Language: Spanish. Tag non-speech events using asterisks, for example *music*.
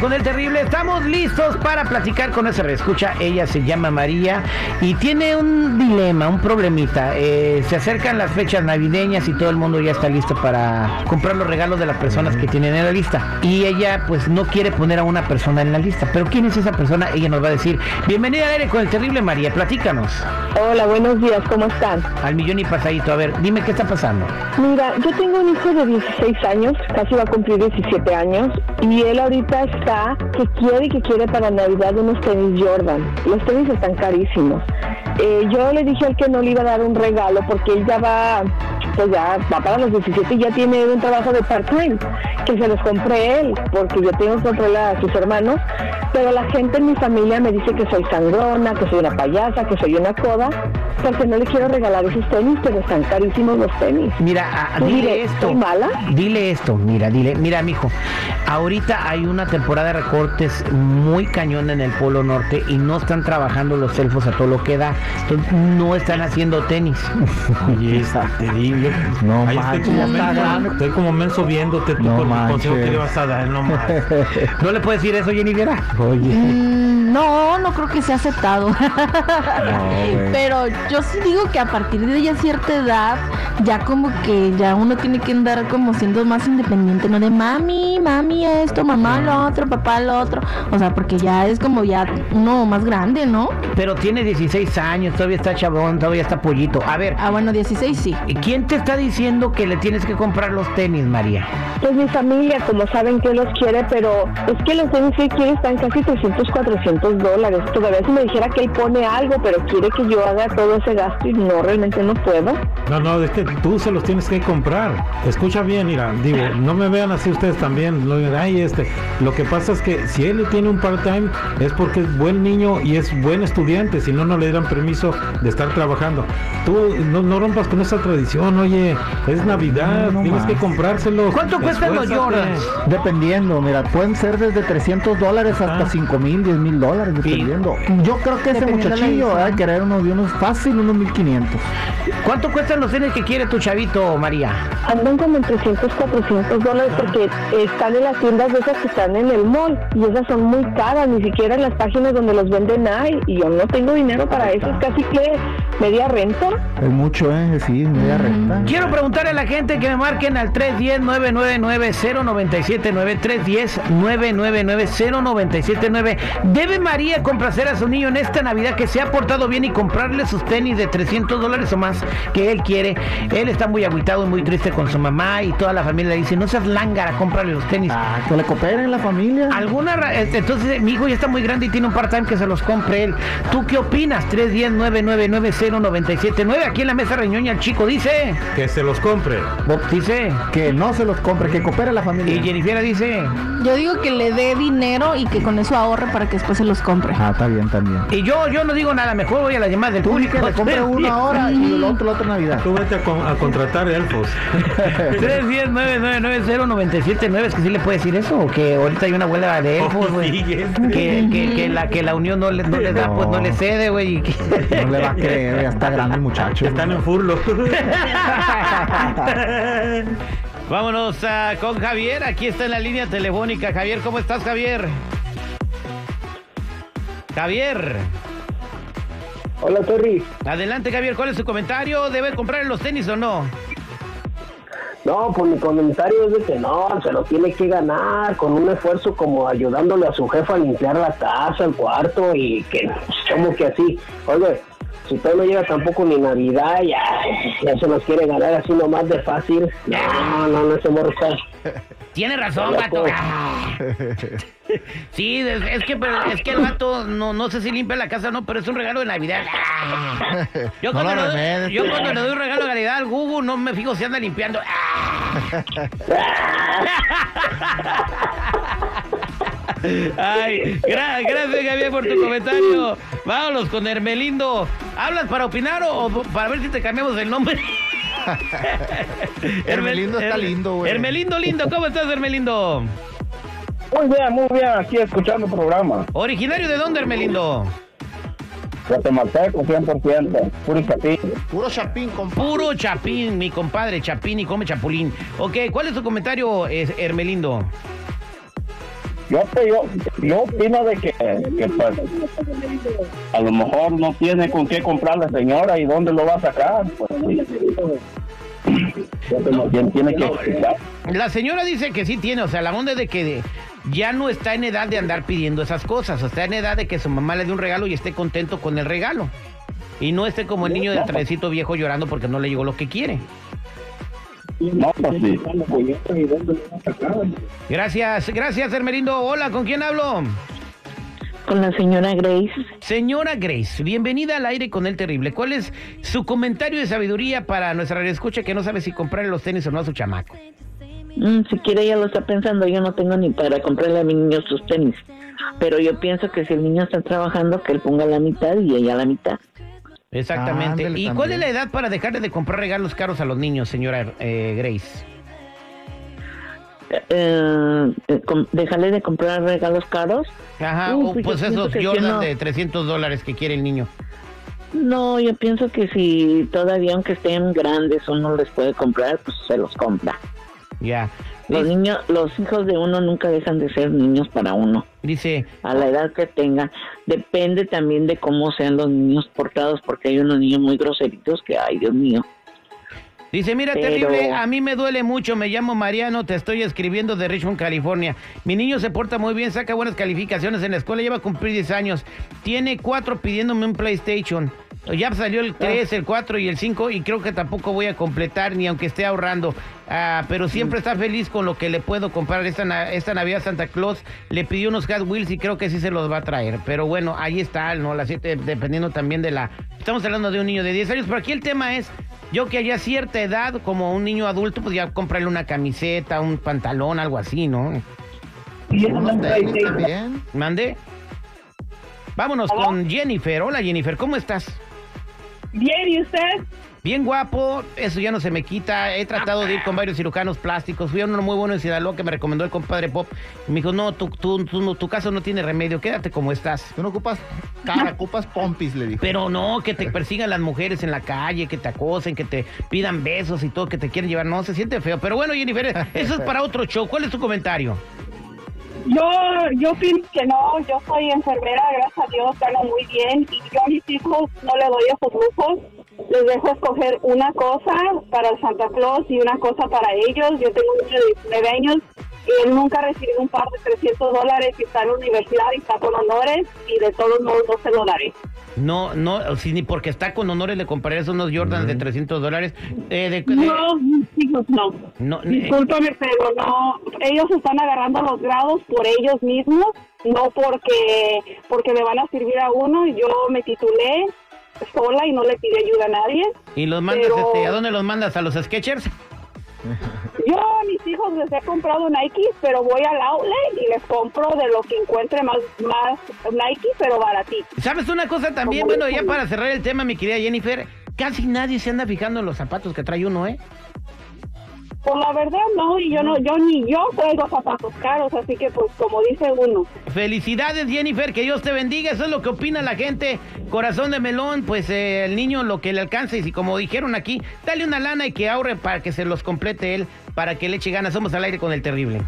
con el terrible. Estamos listos para platicar con ese reescucha. Ella se llama María y tiene un dilema, un problemita. Eh, se acercan las fechas navideñas y todo el mundo ya está listo para comprar los regalos de las personas que tienen en la lista. Y ella pues no quiere poner a una persona en la lista. Pero ¿quién es esa persona? Ella nos va a decir. Bienvenida aire con el terrible María. Platícanos. Hola, buenos días, ¿cómo están? Al millón y pasadito. A ver, dime qué está pasando. Mira, yo tengo un hijo de 16 años, casi va a cumplir 17 años, y él ahorita está que quiere y que quiere para Navidad unos tenis Jordan. Los tenis están carísimos. Eh, yo le dije al que no le iba a dar un regalo porque él ya va, pues ya va para los 17 y ya tiene un trabajo de part-time, que se los compré él, porque yo tengo que comprarle a sus hermanos, pero la gente en mi familia me dice que soy sangrona, que soy una payasa, que soy una coda, porque no le quiero regalar esos tenis, pero están carísimos los tenis. Mira, a- dile dile, esto. ¿soy mala? Dile esto, mira, dile, mira, mijo. Ahorita hay una temporada de recortes muy cañón en el Polo Norte y no están trabajando los elfos a todo lo que da. Entonces no están haciendo tenis. Oye, *laughs* está *laughs* No Ahí estoy como, menso, grande. estoy como menso viéndote tú No con el consejo que le vas a dar, no manches. *laughs* ¿No le puedes decir eso, Jennifer? Oye, Mm, No, no creo que sea aceptado. *laughs* Pero yo sí digo que a partir de ya cierta edad, ya como que ya uno tiene que andar como siendo más independiente, no de mami, mami esto, mamá lo otro, papá lo otro. O sea, porque ya es como ya uno más grande, ¿no? Pero tiene 16 años, todavía está chabón, todavía está pollito. A ver, Ah, bueno, 16 sí. ¿quién te está diciendo que le tienes que comprar los tenis, María? Pues mi familia, como saben que los quiere, pero es que los tenis que quiere están casi 300, 400 dólares. Todavía si me dijera que él pone algo, pero quiere que yo haga todo ese gasto y no, realmente no puedo. No, no, es que tú se los tienes que comprar. Escucha bien, mira, digo, no me vean así ustedes también. No digan, ay, este. Lo que pasa es que si él tiene un part-time es porque es buen niño y es buen estudiante, si no, no le dieran permiso de estar trabajando. Tú no, no rompas con esa tradición, oye, es Navidad, No tienes que comprárselos. ¿Cuánto cuestan los. Jordans? dependiendo, mira, pueden ser desde 300 dólares hasta Ah. 5 mil, 10 mil dólares, dependiendo. Yo creo que ese muchachillo va a querer unos de unos fácil, unos 1500. ¿Cuánto cuestan los tenis que quiere tu chavito, María? Andan como en 300, 400 dólares porque están en las tiendas de esas que están en el mall y esas son muy caras, ni siquiera en las páginas donde los venden hay y yo no tengo dinero para eso, es casi que media renta. Es mucho, ¿eh? Sí, media Quiero preguntarle a la gente que me marquen al 310-999-0979, 310-999-0979. ¿Debe María complacer a su niño en esta Navidad que se ha portado bien y comprarle sus tenis de 300 dólares o más que él quiere? Él está muy agüitado y muy triste con su mamá y toda la familia le dice, no seas lángara, cómprale los tenis. Ah, que le cooperen la familia. ¿Alguna ra- este, entonces mi hijo ya está muy grande y tiene un part-time que se los compre él. ¿Tú qué opinas? 310-999-0979. Aquí en la mesa reñoña el chico dice. Que se los compre. Bob dice. Que no se los compre, que coopere la Y familia. Jennifer dice. Yo digo que le dé dinero y que con eso ahorre para que después se los compre. Ah, está bien también. Y yo, yo no digo nada, mejor voy a la llamada del Tú público. que le compre *laughs* uno ahora y el otro la otra Navidad. Tú vete a, con- a contratar elfos. *laughs* 310-999-0979. Es que sí le puede decir eso. O que ahorita hay una abuela de elfos, güey. Sí, es- Que, que, que la, que la unión no le, no le da, No. pues no le cede, güey. y que- No le va a *laughs* creer, ya está grande el muchacho. Están en furlo. *laughs* Vámonos ah, con Javier. Aquí está en la línea telefónica. Javier, ¿cómo estás, Javier? Javier. Hola, Terry. Adelante, Javier. ¿Cuál es su comentario? ¿Debe comprar los tenis o no? No, pues mi comentario es de que no, se lo tiene que ganar con un esfuerzo como ayudándole a su jefa a limpiar la casa, el cuarto y que, pues, como que así. Oye, si todo no llega tampoco ni Navidad, ya, ya se los quiere ganar así nomás de fácil. No, no, no, ese morro está- Tiene razón. Ah. Sí, es, es que pero es que el vato no, no sé si limpia la casa o no, pero es un regalo de Navidad. *laughs* Yo, No cuando, lo le doy, yo cuando le doy un regalo de Navidad al Google no me fijo si anda limpiando. *laughs* *laughs* Ay, gra- gracias Javier por tu comentario. Vámonos con Hermelindo. ¿Hablas para opinar o, o para ver si te cambiamos el nombre? *laughs* Hermelindo está lindo, güey. Hermelindo lindo, ¿cómo estás, Hermelindo? Muy bien, muy bien, aquí escuchando el programa. ¿Originario de dónde, Hermelindo? Guatemalteco, 100%, puro chapín. Puro chapín, compa. Puro chapín, mi compadre, chapín y come chapulín. Ok, ¿cuál es tu comentario, Hermelindo? Yo, pues, yo, yo opino de que, que, pues, a lo mejor no tiene con qué comprar la señora y dónde lo va a sacar. Pues, sí. ¿Quién tiene que explicar? La señora dice que sí tiene, o sea, la onda es de que ya no está en edad de andar pidiendo esas cosas, está en edad de que su mamá le dé un regalo y esté contento con el regalo. Y no esté como el niño del trencito viejo llorando porque no le llegó lo que quiere. No, pues sí. Gracias, gracias, Hermerindo. Hola, ¿con quién hablo? Con la señora Grace. Señora Grace, bienvenida al aire con el terrible. ¿Cuál es su comentario de sabiduría para nuestra escucha que no sabe si comprarle los tenis o no a su chamaco? Mm, si quiere ella lo está pensando, yo no tengo ni para comprarle a mi niño sus tenis. Pero yo pienso que si el niño está trabajando, que él ponga la mitad y ella la mitad. Exactamente. Ándale, ¿Y cuál es la edad para dejarle de comprar regalos caros a los niños, señora eh, Grace? Eh, eh, dejarle de comprar regalos caros. Ajá, Uh, o pues pues esos Jordan no. de 300 dólares que quiere el niño. No, yo pienso que si todavía aunque estén grandes uno les puede comprar, pues se los compra. Ya. Los Dice- niños, los hijos de uno nunca dejan de ser niños para uno. Dice, A la edad que tengan, depende también de cómo sean los niños portados, porque hay unos niños muy groseritos que, ay, Dios mío. Dice, mira, Pero- terrible, a mí me duele mucho, me llamo Mariano, te estoy escribiendo de Richmond, California. Mi niño se porta muy bien, saca buenas calificaciones en la escuela, lleva a cumplir 10 años. Tiene cuatro pidiéndome un PlayStation. Ya salió el 3, el 4 y el 5 y creo que tampoco voy a completar ni aunque esté ahorrando. Ah, pero siempre está feliz con lo que le puedo comprar. Esta, esta Navidad Santa Claus le pidió unos Hot Wheels y creo que sí se los va a traer. Pero bueno, ahí está, ¿no? La siete, dependiendo también de la... Estamos hablando de un niño de 10 años, pero aquí el tema es, yo que haya cierta edad, como un niño adulto, pues ya comprarle una camiseta, un pantalón, algo así, ¿no? Tenis también. Mande. Vámonos con Jennifer. Hola Jennifer, ¿cómo estás? Bien, ¿y usted? Bien guapo, eso ya no se me quita. He tratado de ir con varios cirujanos plásticos. Fui a uno muy bueno en Sinaloa que me recomendó el compadre Pop. Y me dijo, no, tu, tu, tu, no, tu caso no tiene remedio, quédate como estás. Tú no ocupas cara, *laughs* ocupas pompis, le dijo. Pero no, que te persigan las mujeres en la calle, que te acosen, que te pidan besos y todo, que te quieren llevar. No, se siente feo. Pero bueno, Jennifer, eso es para otro show. ¿Cuál es tu comentario? Yo, yo pienso que no, yo soy enfermera, gracias a Dios, gano muy bien y yo a mis hijos no le doy esos lujos, les dejo escoger una cosa para el Santa Claus y una cosa para ellos. Yo tengo un de 19 años y él nunca ha recibido un par de 300 dólares y está en la universidad y está con honores y de todos modos no se lo daré. No, no, si ni porque está con honores le compraré unos Jordans de 300 dólares. Eh, de- de- No, mis hijos no. no, eh, Discúlpame, pero no, ellos están agarrando los grados por ellos mismos, no porque porque me van a servir a uno. Yo me titulé sola y no le pide ayuda a nadie. y los mandas, pero- este, ¿a dónde los mandas? ¿A los Sketchers? *laughs* Yo a mis hijos les he comprado Nike, pero voy al outlet y les compro de lo que encuentre más más Nike, pero baratito. ¿Sabes una cosa también? Como Bueno, ya para cerrar el tema, mi querida Jennifer, casi nadie se anda fijando en los zapatos que trae uno, ¿eh? Pues la verdad no, y yo no, yo ni yo traigo zapatos caros, así que pues como dice uno. Felicidades, Jennifer, que Dios te bendiga. Eso es lo que opina la gente. Corazón de melón, pues eh, el niño lo que le alcance. Y si como dijeron aquí, dale una lana y que ahorre para que se los complete él, para que le eche ganas. Somos al aire con el terrible.